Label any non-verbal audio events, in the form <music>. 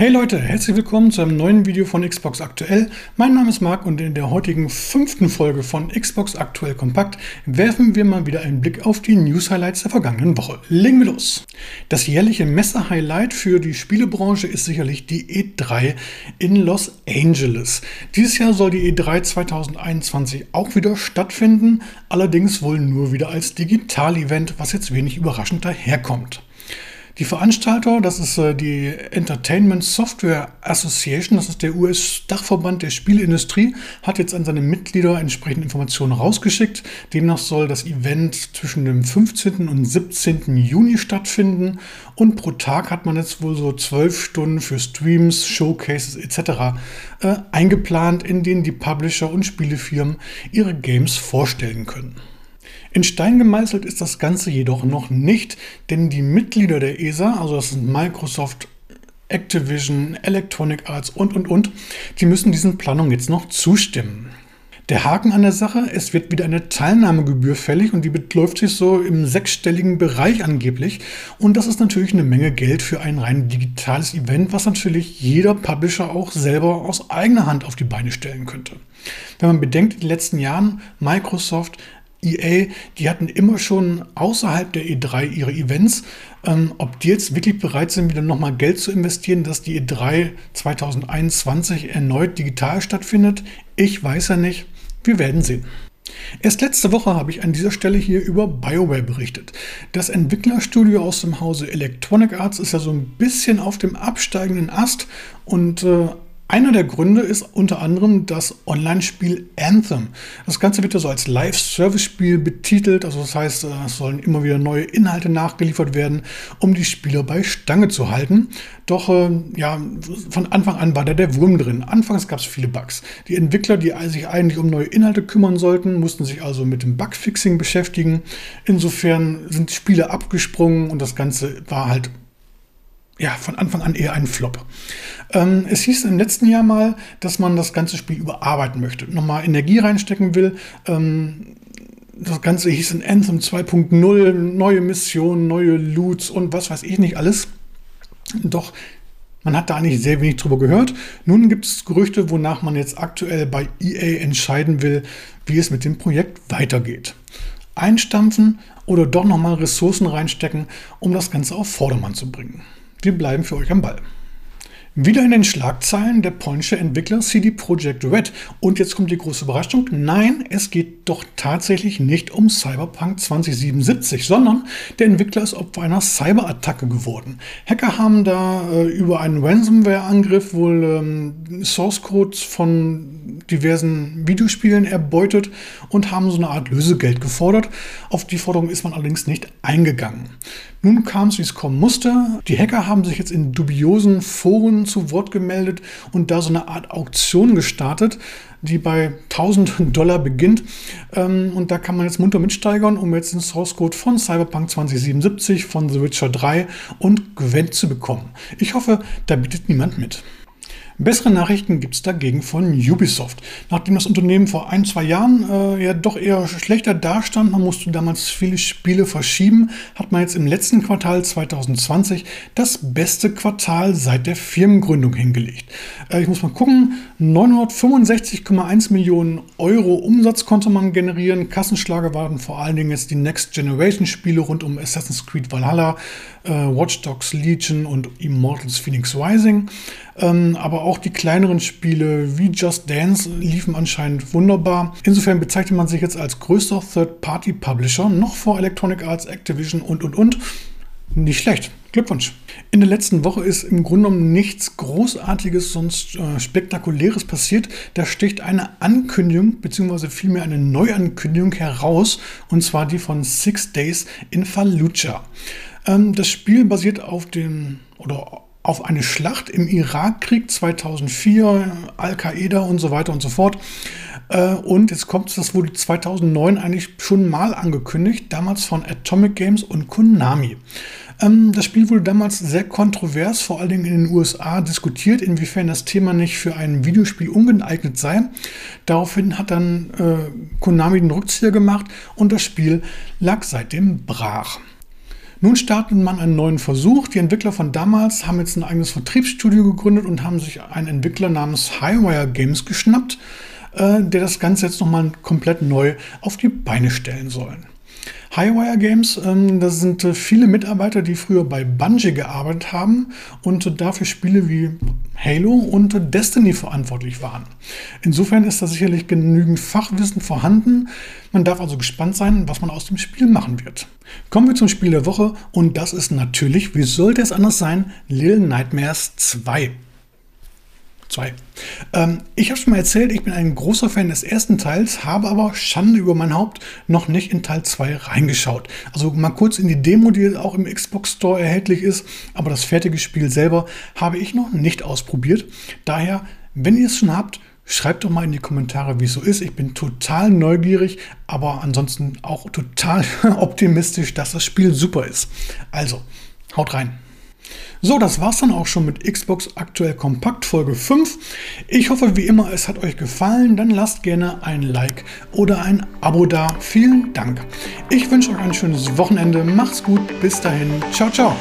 Hey Leute, herzlich willkommen zu einem neuen Video von Xbox Aktuell. Mein Name ist Marc und in der heutigen fünften Folge von Xbox Aktuell Kompakt werfen wir mal wieder einen Blick auf die News-Highlights der vergangenen Woche. Legen wir los! Das jährliche Messe-Highlight für die Spielebranche ist sicherlich die E3 in Los Angeles. Dieses Jahr soll die E3 2021 auch wieder stattfinden, allerdings wohl nur wieder als Digital-Event, was jetzt wenig überraschend daherkommt. Die Veranstalter, das ist äh, die Entertainment Software Association, das ist der US-Dachverband der Spieleindustrie, hat jetzt an seine Mitglieder entsprechende Informationen rausgeschickt. Demnach soll das Event zwischen dem 15. und 17. Juni stattfinden und pro Tag hat man jetzt wohl so zwölf Stunden für Streams, Showcases etc. Äh, eingeplant, in denen die Publisher und Spielefirmen ihre Games vorstellen können. In Stein gemeißelt ist das Ganze jedoch noch nicht, denn die Mitglieder der ESA, also das sind Microsoft, Activision, Electronic Arts und, und, und, die müssen diesen Planungen jetzt noch zustimmen. Der Haken an der Sache, es wird wieder eine Teilnahmegebühr fällig und die beläuft sich so im sechsstelligen Bereich angeblich. Und das ist natürlich eine Menge Geld für ein rein digitales Event, was natürlich jeder Publisher auch selber aus eigener Hand auf die Beine stellen könnte. Wenn man bedenkt, in den letzten Jahren Microsoft, EA, die hatten immer schon außerhalb der E3 ihre Events. Ähm, ob die jetzt wirklich bereit sind, wieder nochmal Geld zu investieren, dass die E3 2021 erneut digital stattfindet, ich weiß ja nicht. Wir werden sehen. Erst letzte Woche habe ich an dieser Stelle hier über BioWare berichtet. Das Entwicklerstudio aus dem Hause Electronic Arts ist ja so ein bisschen auf dem absteigenden Ast und äh, einer der Gründe ist unter anderem das Online-Spiel Anthem. Das Ganze wird ja so als Live-Service-Spiel betitelt, also das heißt, äh, es sollen immer wieder neue Inhalte nachgeliefert werden, um die Spieler bei Stange zu halten. Doch äh, ja, von Anfang an war da der Wurm drin. Anfangs gab es viele Bugs. Die Entwickler, die sich eigentlich um neue Inhalte kümmern sollten, mussten sich also mit dem Bugfixing beschäftigen. Insofern sind Spiele abgesprungen und das Ganze war halt ja, von Anfang an eher ein Flop. Ähm, es hieß im letzten Jahr mal, dass man das ganze Spiel überarbeiten möchte, nochmal Energie reinstecken will. Ähm, das Ganze hieß in Anthem 2.0, neue Missionen, neue Loots und was weiß ich nicht alles. Doch man hat da eigentlich sehr wenig drüber gehört. Nun gibt es Gerüchte, wonach man jetzt aktuell bei EA entscheiden will, wie es mit dem Projekt weitergeht. Einstampfen oder doch nochmal Ressourcen reinstecken, um das Ganze auf Vordermann zu bringen. Wir bleiben für euch am Ball. Wieder in den Schlagzeilen der polnische Entwickler CD Projekt Red. Und jetzt kommt die große Überraschung. Nein, es geht doch tatsächlich nicht um Cyberpunk 2077, sondern der Entwickler ist Opfer einer Cyberattacke geworden. Hacker haben da äh, über einen Ransomware-Angriff wohl ähm, Source Codes von diversen Videospielen erbeutet und haben so eine Art Lösegeld gefordert. Auf die Forderung ist man allerdings nicht eingegangen. Nun kam es, wie es kommen musste. Die Hacker haben sich jetzt in dubiosen Foren zu Wort gemeldet und da so eine Art Auktion gestartet, die bei 1000 <laughs> Dollar beginnt. Ähm, und da kann man jetzt munter mitsteigern, um jetzt den Source Code von Cyberpunk 2077, von The Witcher 3 und Gwent zu bekommen. Ich hoffe, da bietet niemand mit. Bessere Nachrichten gibt es dagegen von Ubisoft. Nachdem das Unternehmen vor ein, zwei Jahren äh, ja doch eher schlechter dastand, man musste damals viele Spiele verschieben, hat man jetzt im letzten Quartal 2020 das beste Quartal seit der Firmengründung hingelegt. Äh, ich muss mal gucken, 965,1 Millionen Euro Umsatz konnte man generieren. Kassenschlager waren vor allen Dingen jetzt die Next Generation Spiele rund um Assassin's Creed Valhalla, äh, Watch Dogs Legion und Immortals Phoenix Rising. Ähm, aber auch die kleineren Spiele wie Just Dance liefen anscheinend wunderbar. Insofern bezeichnet man sich jetzt als größter Third-Party-Publisher, noch vor Electronic Arts, Activision und und und. Nicht schlecht. Glückwunsch. In der letzten Woche ist im Grunde genommen nichts Großartiges, sonst äh, Spektakuläres passiert. Da sticht eine Ankündigung, beziehungsweise vielmehr eine Neuankündigung heraus, und zwar die von Six Days in Fallujah. Ähm, das Spiel basiert auf dem, oder auf eine Schlacht im Irakkrieg 2004, Al-Qaida und so weiter und so fort. Äh, und jetzt kommt es, das wurde 2009 eigentlich schon mal angekündigt, damals von Atomic Games und Konami. Ähm, das Spiel wurde damals sehr kontrovers, vor allen Dingen in den USA, diskutiert, inwiefern das Thema nicht für ein Videospiel ungeeignet sei. Daraufhin hat dann äh, Konami den Rückzieher gemacht und das Spiel lag seitdem brach. Nun startet man einen neuen Versuch. Die Entwickler von damals haben jetzt ein eigenes Vertriebsstudio gegründet und haben sich einen Entwickler namens Highwire Games geschnappt, äh, der das Ganze jetzt nochmal komplett neu auf die Beine stellen soll. Highwire Games, ähm, das sind äh, viele Mitarbeiter, die früher bei Bungie gearbeitet haben und dafür Spiele wie Halo und Destiny verantwortlich waren. Insofern ist da sicherlich genügend Fachwissen vorhanden. Man darf also gespannt sein, was man aus dem Spiel machen wird. Kommen wir zum Spiel der Woche und das ist natürlich, wie sollte es anders sein, Little Nightmares 2. Zwei. Ähm, ich habe schon mal erzählt, ich bin ein großer Fan des ersten Teils, habe aber Schande über mein Haupt noch nicht in Teil 2 reingeschaut. Also mal kurz in die Demo, die auch im Xbox Store erhältlich ist, aber das fertige Spiel selber habe ich noch nicht ausprobiert. Daher, wenn ihr es schon habt, Schreibt doch mal in die Kommentare, wie es so ist. Ich bin total neugierig, aber ansonsten auch total <laughs> optimistisch, dass das Spiel super ist. Also, haut rein. So, das war's dann auch schon mit Xbox Aktuell Kompakt Folge 5. Ich hoffe wie immer, es hat euch gefallen. Dann lasst gerne ein Like oder ein Abo da. Vielen Dank. Ich wünsche euch ein schönes Wochenende. Macht's gut. Bis dahin. Ciao, ciao.